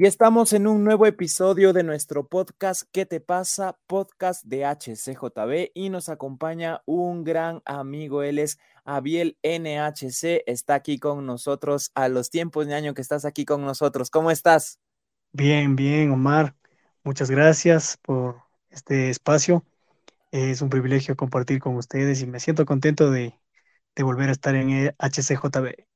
Y estamos en un nuevo episodio de nuestro podcast ¿Qué te pasa? Podcast de HCJB y nos acompaña un gran amigo, él es Abiel NHC, está aquí con nosotros a los tiempos de año que estás aquí con nosotros. ¿Cómo estás? Bien, bien, Omar. Muchas gracias por este espacio. Es un privilegio compartir con ustedes y me siento contento de, de volver a estar en HCJB.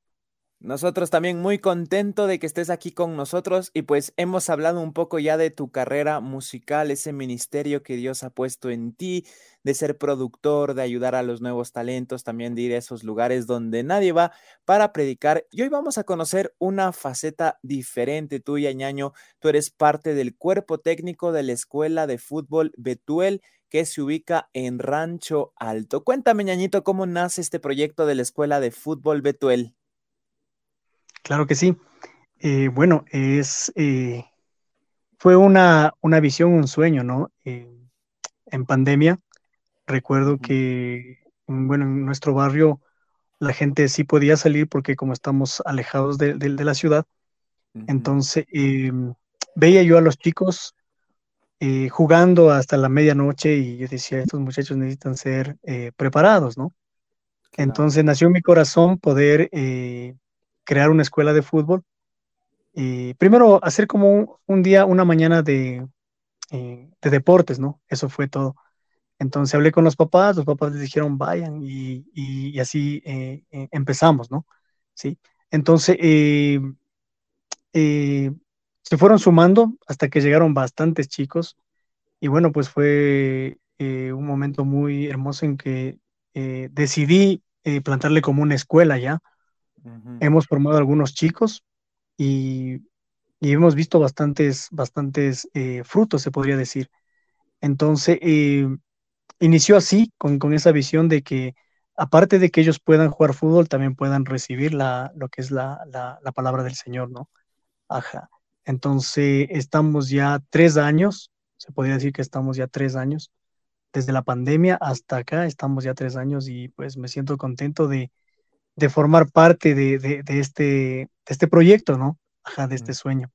Nosotros también muy contento de que estés aquí con nosotros y pues hemos hablado un poco ya de tu carrera musical, ese ministerio que Dios ha puesto en ti, de ser productor, de ayudar a los nuevos talentos, también de ir a esos lugares donde nadie va para predicar. Y hoy vamos a conocer una faceta diferente tuya, ñaño. Tú eres parte del cuerpo técnico de la Escuela de Fútbol Betuel que se ubica en Rancho Alto. Cuéntame, ñañito, cómo nace este proyecto de la Escuela de Fútbol Betuel. Claro que sí. Eh, bueno, es, eh, fue una, una, visión, un sueño, ¿no? Eh, en pandemia, recuerdo que, bueno, en nuestro barrio la gente sí podía salir porque como estamos alejados de, la ciudad, entonces veía yo a los chicos jugando hasta la medianoche y yo decía, estos muchachos necesitan ser preparados, ¿no? Entonces nació en mi corazón poder crear una escuela de fútbol. Y primero hacer como un, día, una mañana de, eh, de, deportes, ¿no? Eso fue todo. Entonces hablé con los papás, los papás les dijeron vayan y, y, así eh, eh, empezamos, ¿no? Sí. Entonces se fueron sumando hasta que llegaron bastantes chicos y bueno, pues fue un momento muy hermoso en que decidí plantarle como una escuela ya Hemos formado algunos chicos y, hemos visto bastantes, bastantes eh, frutos, se podría decir. Entonces, eh, inició así, con, esa visión de que aparte de que ellos puedan jugar fútbol, también puedan recibir la, lo que es la, palabra del Señor, ¿no? Ajá. Entonces, estamos ya tres años, se podría decir que estamos ya tres años, desde la pandemia hasta acá, estamos ya tres años y pues me siento contento de, de formar parte de, este, de este proyecto, ¿no? Ajá, de este sueño.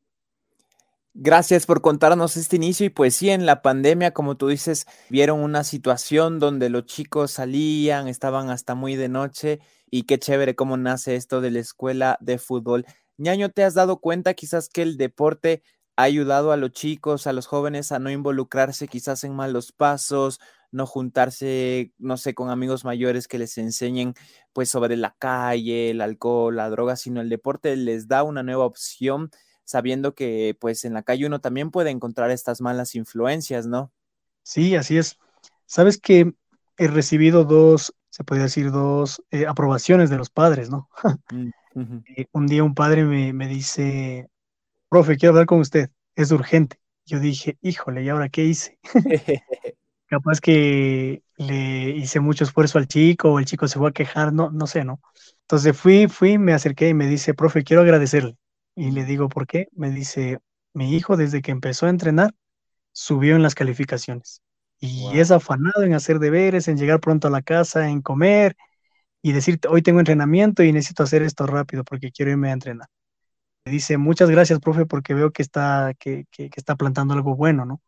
Gracias por contarnos este inicio y pues sí, en la pandemia, como tú dices, vieron una situación donde los chicos salían, estaban hasta muy de noche y qué chévere cómo nace esto de la escuela de fútbol. Ñaño, ¿te has dado cuenta quizás que el deporte ha ayudado a los chicos, a los jóvenes a no involucrarse quizás en malos pasos, no juntarse, no sé, con amigos mayores que les enseñen pues sobre la calle, el alcohol, la droga, sino el deporte les da una nueva opción sabiendo que pues en la calle uno también puede encontrar estas malas influencias, ¿no? Sí, así es. Sabes que he recibido dos, se puede decir, dos eh, aprobaciones de los padres, ¿no? Mm, eh, un día un padre me, me dice, profe, quiero hablar con usted, es urgente. Yo dije, híjole, ¿y ahora qué hice? capaz que le hice mucho esfuerzo al chico o el chico se fue a quejar, no, no sé, ¿no? Entonces fui, fui, me acerqué y me dice, profe, quiero agradecerle. Y le digo, ¿por qué? Me dice, mi hijo desde que empezó a entrenar, subió en las calificaciones. Y es afanado en hacer deberes, en llegar pronto a la casa, en comer y decirte, hoy tengo entrenamiento y necesito hacer esto rápido porque quiero irme a entrenar. Me dice, muchas gracias, profe, porque veo que está, que, que está plantando algo bueno, ¿no?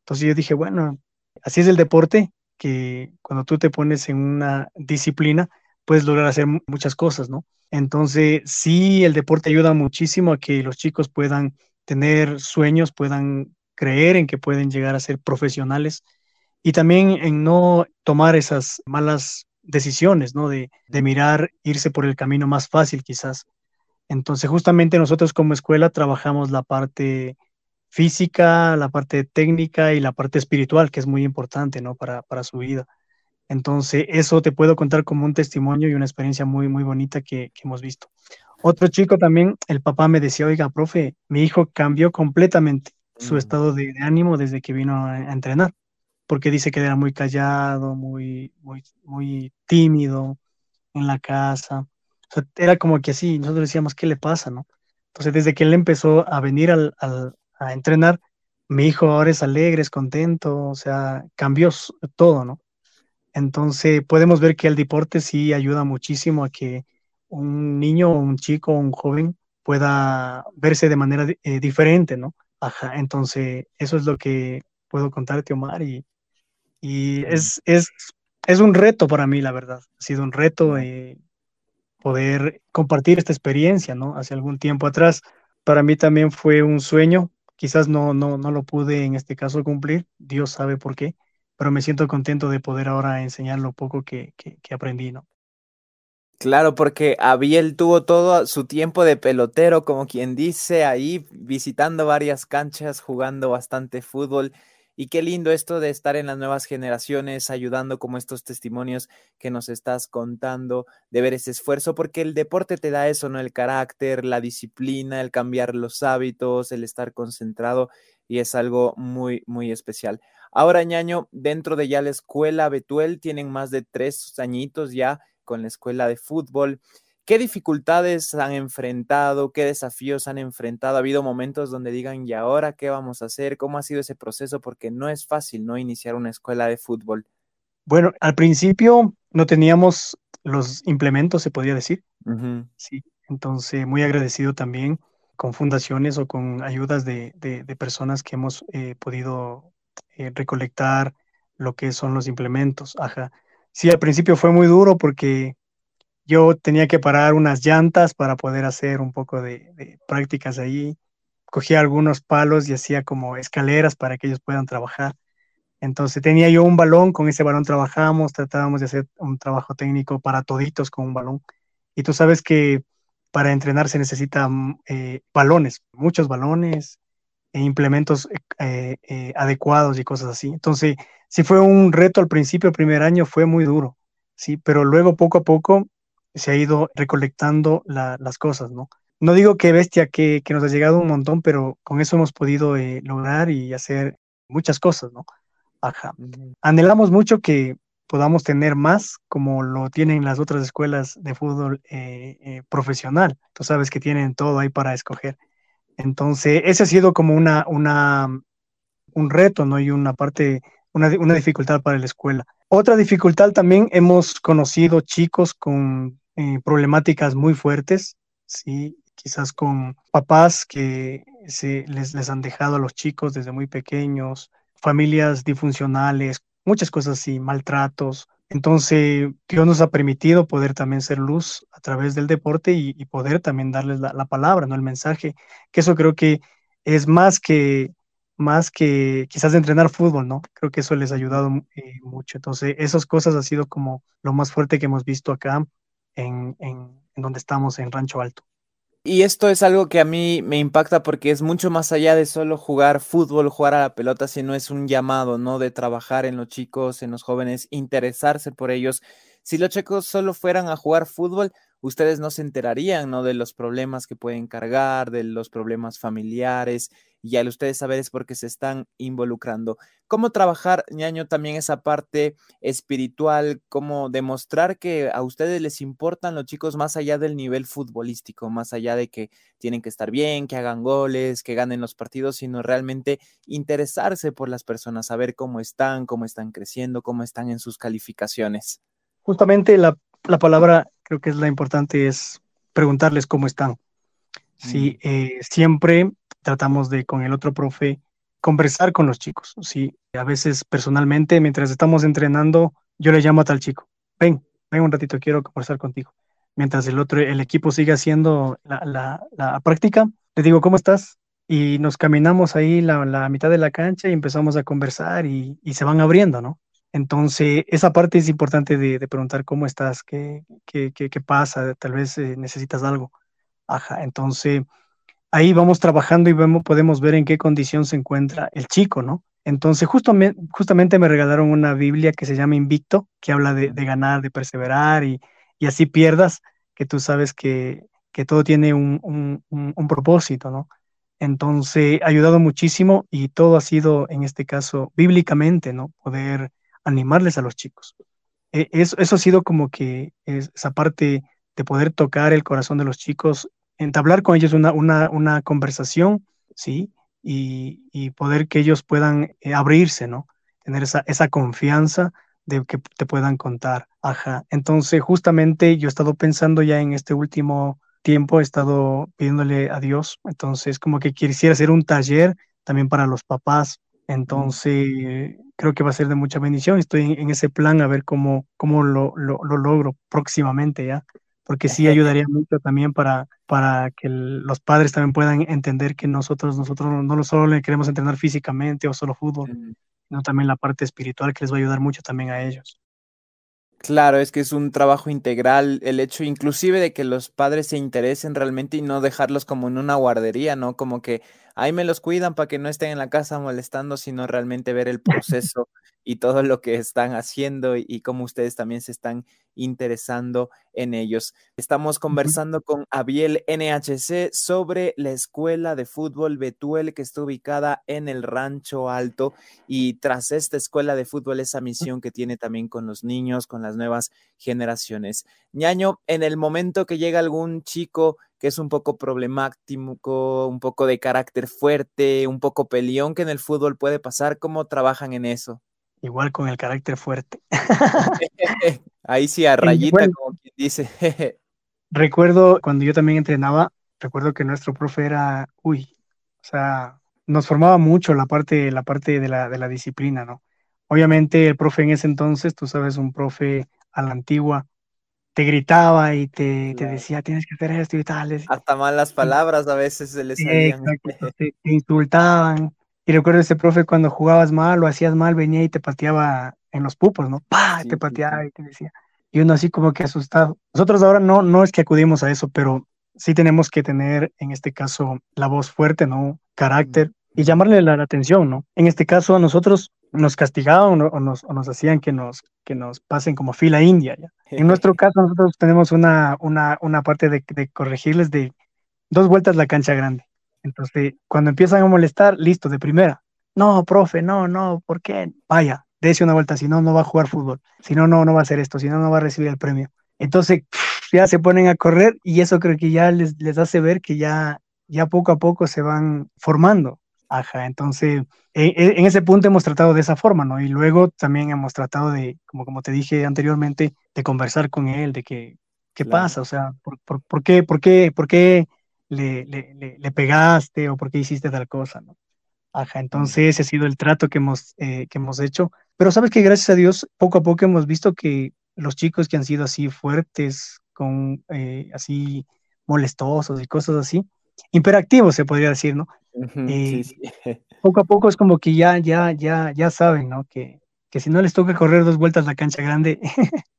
Entonces yo dije, bueno, así es el deporte, que cuando tú te pones en una disciplina, puedes lograr hacer muchas cosas, ¿no? Entonces, sí, el deporte ayuda muchísimo a que los chicos puedan tener sueños, puedan creer en que pueden llegar a ser profesionales y también en no tomar esas malas decisiones, ¿no? De, de mirar, irse por el camino más fácil quizás. Entonces, justamente nosotros como escuela trabajamos la parte física, la parte técnica y la parte espiritual, que es muy importante, ¿no? Para, para su vida. Entonces, eso te puedo contar como un testimonio y una experiencia muy, muy bonita que, hemos visto. Otro chico también, el papá me decía, oiga, profe, mi hijo cambió completamente su mm. estado de, ánimo desde que vino a, entrenar, porque dice que era muy callado, muy, muy, muy tímido en la casa. O sea, era como que así, nosotros decíamos, ¿qué le pasa, no? Entonces, desde que él empezó a venir al, a entrenar, mi hijo ahora es alegre, es contento, o sea, cambió todo, ¿no? Entonces podemos ver que el deporte sí ayuda muchísimo a que un niño, un chico, un joven pueda verse de manera eh, diferente, ¿no? Ajá, entonces eso es lo que puedo contarte, Omar, y, y es, es, es un reto para mí, la verdad. Ha sido un reto eh, poder compartir esta experiencia, ¿no? Hace algún tiempo atrás, para mí también fue un sueño, quizás no, no, no lo pude en este caso cumplir, Dios sabe por qué, pero me siento contento de poder ahora enseñar lo poco que, que, aprendí, ¿no? Claro, porque Abiel tuvo todo su tiempo de pelotero, como quien dice, ahí visitando varias canchas, jugando bastante fútbol. Y qué lindo esto de estar en las nuevas generaciones, ayudando como estos testimonios que nos estás contando, de ver ese esfuerzo, porque el deporte te da eso, ¿no? El carácter, la disciplina, el cambiar los hábitos, el estar concentrado, y es algo muy, muy especial. Ahora, ñaño, dentro de ya la escuela Betuel, tienen más de tres añitos ya con la escuela de fútbol. ¿Qué dificultades han enfrentado? ¿Qué desafíos han enfrentado? ¿Ha habido momentos donde digan, ¿y ahora qué vamos a hacer? ¿Cómo ha sido ese proceso? Porque no es fácil, ¿no? Iniciar una escuela de fútbol. Bueno, al principio no teníamos los implementos, se podría decir. Sí, entonces muy agradecido también con fundaciones o con ayudas de, personas que hemos eh, podido eh, recolectar lo que son los implementos. Ajá. Sí, al principio fue muy duro porque yo tenía que parar unas llantas para poder hacer un poco de, prácticas ahí. Cogía algunos palos y hacía como escaleras para que ellos puedan trabajar. Entonces tenía yo un balón, con ese balón trabajábamos, tratábamos de hacer un trabajo técnico para toditos con un balón. Y tú sabes que para entrenar se necesitan eh, balones, muchos balones e implementos eh, eh, adecuados y cosas así. Entonces sí fue un reto al principio, el primer año fue muy duro, sí, pero luego poco a poco se ha ido recolectando las cosas, ¿no? No digo que bestia, que, nos ha llegado un montón, pero con eso hemos podido eh, lograr y hacer muchas cosas, ¿no? Ajá. Anhelamos mucho que podamos tener más como lo tienen las otras escuelas de fútbol eh, eh, profesional. Tú sabes que tienen todo ahí para escoger. Entonces, ese ha sido como una, una, un reto, ¿no? Y una parte una, dificultad para la escuela. Otra dificultad también hemos conocido chicos con eh, problemáticas muy fuertes, sí, quizás con papás que se, les, les han dejado a los chicos desde muy pequeños, familias disfuncionales, muchas cosas así, maltratos. Entonces, Dios nos ha permitido poder también ser luz a través del deporte y, poder también darles la, la, palabra, ¿no? El mensaje, que eso creo que es más que más que quizás entrenar fútbol, ¿no? Creo que eso les ha ayudado eh, mucho. Entonces, esas cosas ha sido como lo más fuerte que hemos visto acá en, donde estamos, en Rancho Alto. Y esto es algo que a mí me impacta porque es mucho más allá de solo jugar fútbol, jugar a la pelota, sino es un llamado, ¿no? De trabajar en los chicos, en los jóvenes, interesarse por ellos. Si los chicos solo fueran a jugar fútbol, ustedes no se enterarían, ¿no? De los problemas que pueden cargar, de los problemas familiares, y al ustedes saber es porque se están involucrando. ¿Cómo trabajar, ñaño, también esa parte espiritual? ¿Cómo demostrar que a ustedes les importan los chicos más allá del nivel futbolístico, más allá de que tienen que estar bien, que hagan goles, que ganen los partidos, sino realmente interesarse por las personas, saber cómo están, cómo están creciendo, cómo están en sus calificaciones? Justamente la, la palabra creo que es la importante, es preguntarles cómo están. Sí, mm. eh, siempre tratamos de con el otro profe conversar con los chicos. Sí, a veces personalmente, mientras estamos entrenando, yo le llamo a tal chico, ven, ven un ratito, quiero conversar contigo. Mientras el otro, el equipo sigue haciendo la, la, práctica, le digo, ¿cómo estás? Y nos caminamos ahí la, la mitad de la cancha y empezamos a conversar y, y, se van abriendo, ¿no? Entonces, esa parte es importante de, preguntar cómo estás, qué, qué, qué, pasa, tal vez eh, necesitas algo. Ajá, entonces ahí vamos trabajando y vemos, podemos ver en qué condición se encuentra el chico, ¿no? Entonces, justamente me regalaron una Biblia que se llama Invicto, que habla de, ganar, de perseverar y, así pierdas, que tú sabes que, todo tiene un, propósito, ¿no? Entonces, ha ayudado muchísimo y todo ha sido, en este caso, bíblicamente, ¿no? Poder animarles a los chicos. E, eso, eso ha sido como que esa parte de poder tocar el corazón de los chicos entablar con ellos una, una, conversación, ¿sí? Y, poder que ellos puedan eh, abrirse, ¿no? Tener esa, esa confianza de que te puedan contar. Ajá. Entonces, justamente yo he estado pensando ya en este último tiempo he estado pidiéndole a Dios, entonces como que quisiera hacer un taller también para los papás, entonces creo que va a ser de mucha bendición, estoy en, ese plan a ver cómo, cómo lo, lo, lo logro próximamente ya, porque sí ayudaría mucho también para, para que los padres también puedan entender que nosotros, nosotros no solo le queremos entrenar físicamente o solo fútbol, sino también la parte espiritual que les va a ayudar mucho también a ellos. Claro, es que es un trabajo integral, el hecho inclusive de que los padres se interesen realmente y no dejarlos como en una guardería, ¿no? Como que ahí me los cuidan para que no estén en la casa molestando, sino realmente ver el proceso y todo lo que están haciendo y, cómo ustedes también se están interesando en ellos. Estamos conversando con Abiel NHC sobre la escuela de fútbol Betuel que está ubicada en el Rancho Alto y tras esta escuela de fútbol esa misión que tiene también con los niños, con las nuevas generaciones. Ñaño, en el momento que llega algún chico que es un poco problemático, un poco de carácter fuerte, un poco peleón que en el fútbol puede pasar, ¿cómo trabajan en eso? Igual con el carácter fuerte. Ahí sí, a rayita, como quien dice. recuerdo cuando yo también entrenaba, recuerdo que nuestro profe era, uy, o sea, nos formaba mucho la parte, la parte de la, de la disciplina, ¿no? Obviamente el profe en ese entonces, tú sabes, un profe a la antigua, te gritaba y te, te decía, tienes que hacer esto y tal. Hasta malas palabras a veces se les salían. Exacto, te insultaban, y recuerdo ese profe cuando jugabas mal o hacías mal, venía y te pateaba en los pupos, ¿no? ¡Pah! te pateaba y te decía. Y uno así como que asustado. Nosotros ahora no, no es que acudimos a eso, pero sí tenemos que tener, en este caso, la voz fuerte, ¿no? Carácter y llamarle la, atención, ¿no? En este caso, a nosotros nos castigaban o nos, o nos hacían que nos, que nos pasen como fila india. ¿ya? En nuestro caso, nosotros tenemos una, una, una parte de, de corregirles de dos vueltas la cancha grande. Entonces, cuando empiezan a molestar, listo, de primera. No, profe, no, no, ¿por qué? Vaya, dése una vuelta, si no, no va a jugar fútbol. Si no, no, no va a hacer esto, si no, no va a recibir el premio. Entonces, ya se ponen a correr y eso creo que ya les, les hace ver que ya, ya poco a poco se van formando. Ajá, entonces, e, e, en ese punto hemos tratado de esa forma, ¿no? Y luego también hemos tratado de, como, como te dije anteriormente, de conversar con él, de que, ¿qué pasa? O sea, ¿por, por, por qué, por qué, por qué le, le, le, pegaste o por qué hiciste tal cosa, ¿no? Ajá, entonces ese ha sido el trato que hemos, eh, que hemos hecho. Pero sabes que gracias a Dios, poco a poco hemos visto que los chicos que han sido así fuertes, con eh, así molestosos y cosas así, imperactivos se podría decir, ¿no? Eh, poco a poco es como que ya, ya, ya, ya saben, ¿no? Que, que si no les toca correr dos vueltas la cancha grande,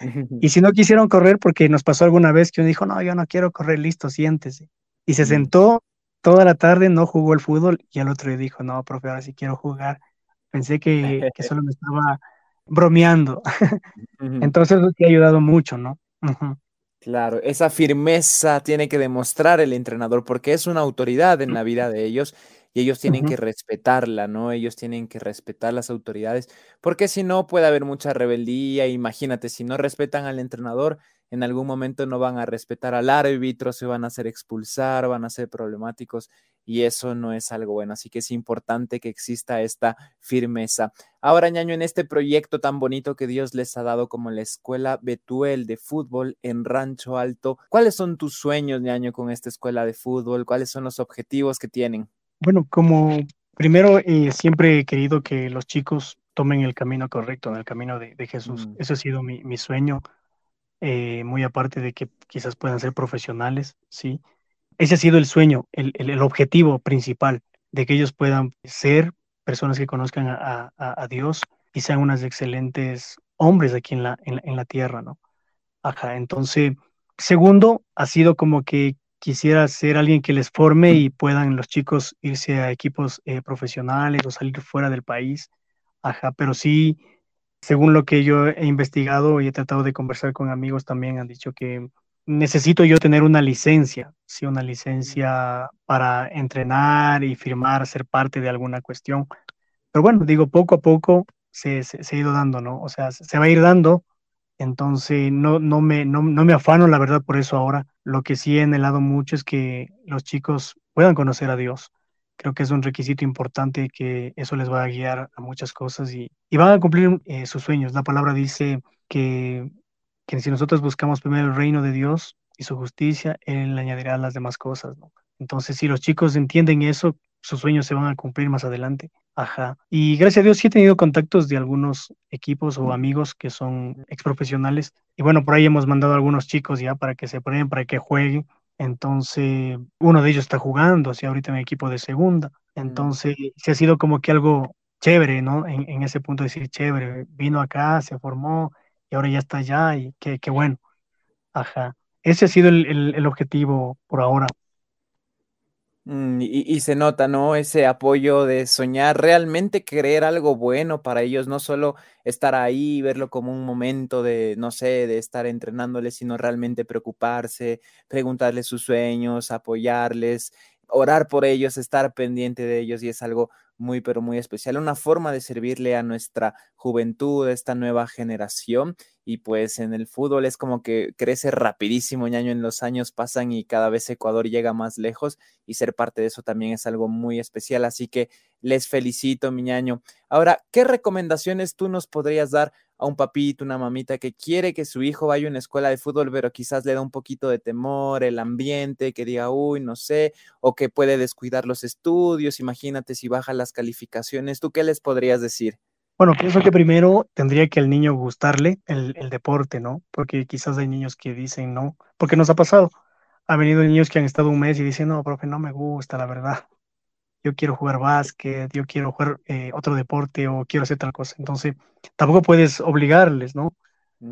y si no quisieron correr, porque nos pasó alguna vez que uno dijo, no, yo no quiero correr, listo, siéntese. Y se sentó toda la tarde, no jugó el fútbol y al otro día dijo, no, profe, ahora sí quiero jugar. Pensé que, que solo me estaba bromeando. Entonces eso te ha ayudado mucho, ¿no? Claro, esa firmeza tiene que demostrar el entrenador porque es una autoridad en la vida de ellos y ellos tienen que respetarla, ¿no? Ellos tienen que respetar las autoridades, porque si no puede haber mucha rebeldía. Imagínate, si no respetan al entrenador, en algún momento no van a respetar al árbitro, se van a hacer expulsar, van a ser problemáticos y eso no es algo bueno. Así que es importante que exista esta firmeza. Ahora, ñaño, en este proyecto tan bonito que Dios les ha dado como la Escuela Betuel de Fútbol en Rancho Alto, ¿cuáles son tus sueños, ñaño, con esta escuela de fútbol? ¿Cuáles son los objetivos que tienen? Bueno, como primero eh, siempre he querido que los chicos tomen el camino correcto, en el camino de, Jesús. Mm. Ese ha sido mi, sueño, eh, muy aparte de que quizás puedan ser profesionales, ¿sí? Ese ha sido el sueño, el, objetivo principal, de que ellos puedan ser personas que conozcan a, Dios y sean unas excelentes hombres aquí en la, en la tierra, ¿no? Ajá, entonces, segundo, ha sido como que quisiera ser alguien que les forme y puedan los chicos irse a equipos eh, profesionales o salir fuera del país. Ajá, pero sí, según lo que yo he investigado y he tratado de conversar con amigos también, han dicho que necesito yo tener una licencia, sí, una licencia para entrenar y firmar, ser parte de alguna cuestión. Pero bueno, digo, poco a poco se, se, se ha ido dando, ¿no? O sea, se va a ir dando entonces, no, no, me, no, me afano, la verdad, por eso ahora. Lo que sí he anhelado mucho es que los chicos puedan conocer a Dios. Creo que es un requisito importante que eso les va a guiar a muchas cosas y, y van a cumplir eh, sus sueños. La palabra dice que, que si nosotros buscamos primero el reino de Dios y su justicia, Él le añadirá las demás cosas. Entonces, si los chicos entienden eso, sus sueños se van a cumplir más adelante. Ajá. Y gracias a Dios sí he tenido contactos de algunos equipos o amigos que son exprofesionales. Y bueno, por ahí hemos mandado a algunos chicos ya para que se prueben, para que jueguen. Entonces, uno de ellos está jugando, así ahorita en el equipo de segunda. Mm. Entonces, se ha sido como que algo chévere, ¿no? En, en, ese punto de decir, chévere, vino acá, se formó y ahora ya está allá y qué, qué bueno. Ajá. Ese ha sido el, el, el objetivo por ahora. Mm, y, se nota, ¿no? Ese apoyo de soñar, realmente querer algo bueno para ellos, no solo estar ahí, verlo como un momento de, no sé, de estar entrenándoles, sino realmente preocuparse, preguntarles sus sueños, apoyarles, orar por ellos, estar pendiente de ellos y es algo muy, pero muy especial, una forma de servirle a nuestra juventud, a esta nueva generación. Y pues en el fútbol es como que crece rapidísimo, ñaño, en los años pasan y cada vez Ecuador llega más lejos y ser parte de eso también es algo muy especial. Así que les felicito, mi ñaño. Ahora, ¿qué recomendaciones tú nos podrías dar a un papito, una mamita que quiere que su hijo vaya a una escuela de fútbol, pero quizás le da un poquito de temor, el ambiente, que diga, uy, no sé, o que puede descuidar los estudios, imagínate si baja las calificaciones, ¿tú qué les podrías decir? Bueno, pienso que primero tendría que al niño gustarle el, el deporte, ¿no? Porque quizás hay niños que dicen no, porque nos ha pasado. Ha venido niños que han estado un mes y dicen, no, profe, no me gusta, la verdad yo quiero jugar básquet, yo quiero jugar eh, otro deporte o quiero hacer tal cosa. Entonces, tampoco puedes obligarles, ¿no?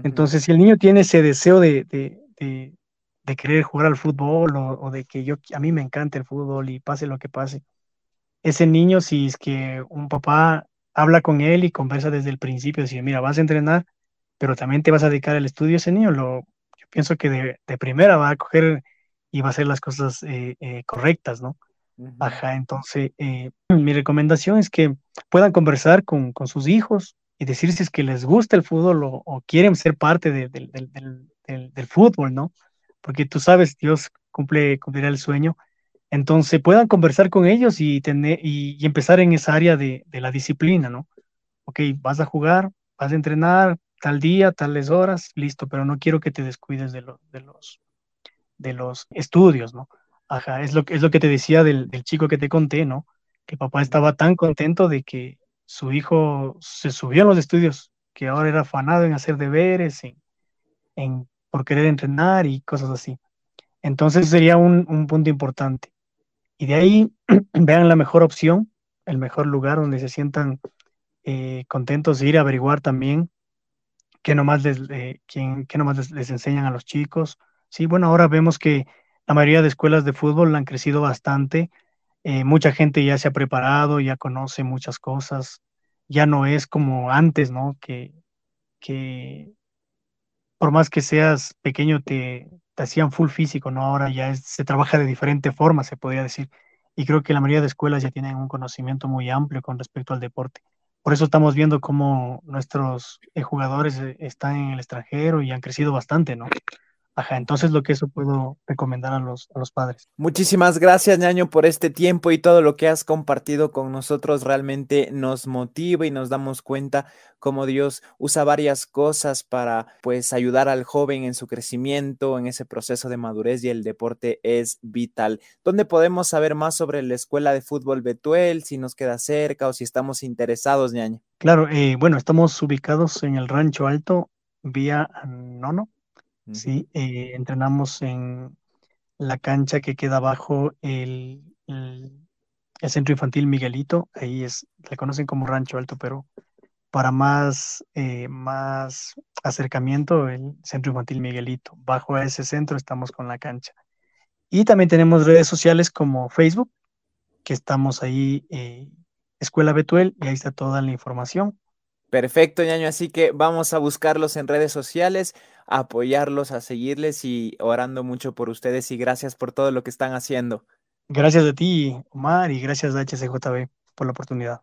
Entonces, si el niño tiene ese deseo de, de, de, querer jugar al fútbol o, o, de que yo, a mí me encanta el fútbol y pase lo que pase, ese niño, si es que un papá habla con él y conversa desde el principio, decir, mira, vas a entrenar, pero también te vas a dedicar al estudio, ese niño, lo, yo pienso que de, de primera va a coger y va a hacer las cosas eh, eh, correctas, ¿no? Ajá, entonces eh, mi recomendación es que puedan conversar con, con, sus hijos y decir si es que les gusta el fútbol o, quieren ser parte de, del, del, del, fútbol, ¿no? Porque tú sabes, Dios cumple, cumplirá el sueño. Entonces puedan conversar con ellos y, tener, y, empezar en esa área de, la disciplina, ¿no? Ok, vas a jugar, vas a entrenar tal día, tales horas, listo, pero no quiero que te descuides de, lo, de, los, de los estudios, ¿no? Ajá, es lo, es lo que te decía del, chico que te conté, ¿no? Que papá estaba tan contento de que su hijo se subió a los estudios, que ahora era afanado en hacer deberes, en, en, por querer entrenar y cosas así. Entonces sería un punto importante. Y de ahí vean la mejor opción, el mejor lugar donde se sientan eh, contentos de ir a averiguar también qué nomás les, eh, quién, les, les enseñan a los chicos. Sí, bueno, ahora vemos que la mayoría de escuelas de fútbol han crecido bastante. Eh, mucha gente ya se ha preparado, ya conoce muchas cosas. Ya no es como antes, ¿no? Que, que por más que seas pequeño te, hacían full físico, ¿no? Ahora ya se trabaja de diferente forma, se podría decir. Y creo que la mayoría de escuelas ya tienen un conocimiento muy amplio con respecto al deporte. Por eso estamos viendo cómo nuestros eh, jugadores eh, están en el extranjero y han crecido bastante, ¿no? Ajá, entonces lo que eso puedo recomendar a los, a los padres. Muchísimas gracias, ñaño, por este tiempo y todo lo que has compartido con nosotros. Realmente nos motiva y nos damos cuenta cómo Dios usa varias cosas para pues ayudar al joven en su crecimiento, en ese proceso de madurez y el deporte es vital. ¿Dónde podemos saber más sobre la Escuela de Fútbol Betuel, si nos queda cerca o si estamos interesados, ñaño? Claro, eh, bueno, estamos ubicados en el Rancho Alto, vía Nono, Sí, eh, entrenamos en la cancha que queda abajo el, centro infantil Miguelito, ahí es, le conocen como Rancho Alto, pero para más, eh, más acercamiento, el centro infantil Miguelito. Bajo ese centro estamos con la cancha. Y también tenemos redes sociales como Facebook, que estamos ahí, eh, Escuela Betuel, y ahí está toda la información. Perfecto, ñaño. Así que vamos a buscarlos en redes sociales, a apoyarlos, a seguirles y orando mucho por ustedes y gracias por todo lo que están haciendo. Gracias a ti, Omar, y gracias a HCJB por la oportunidad.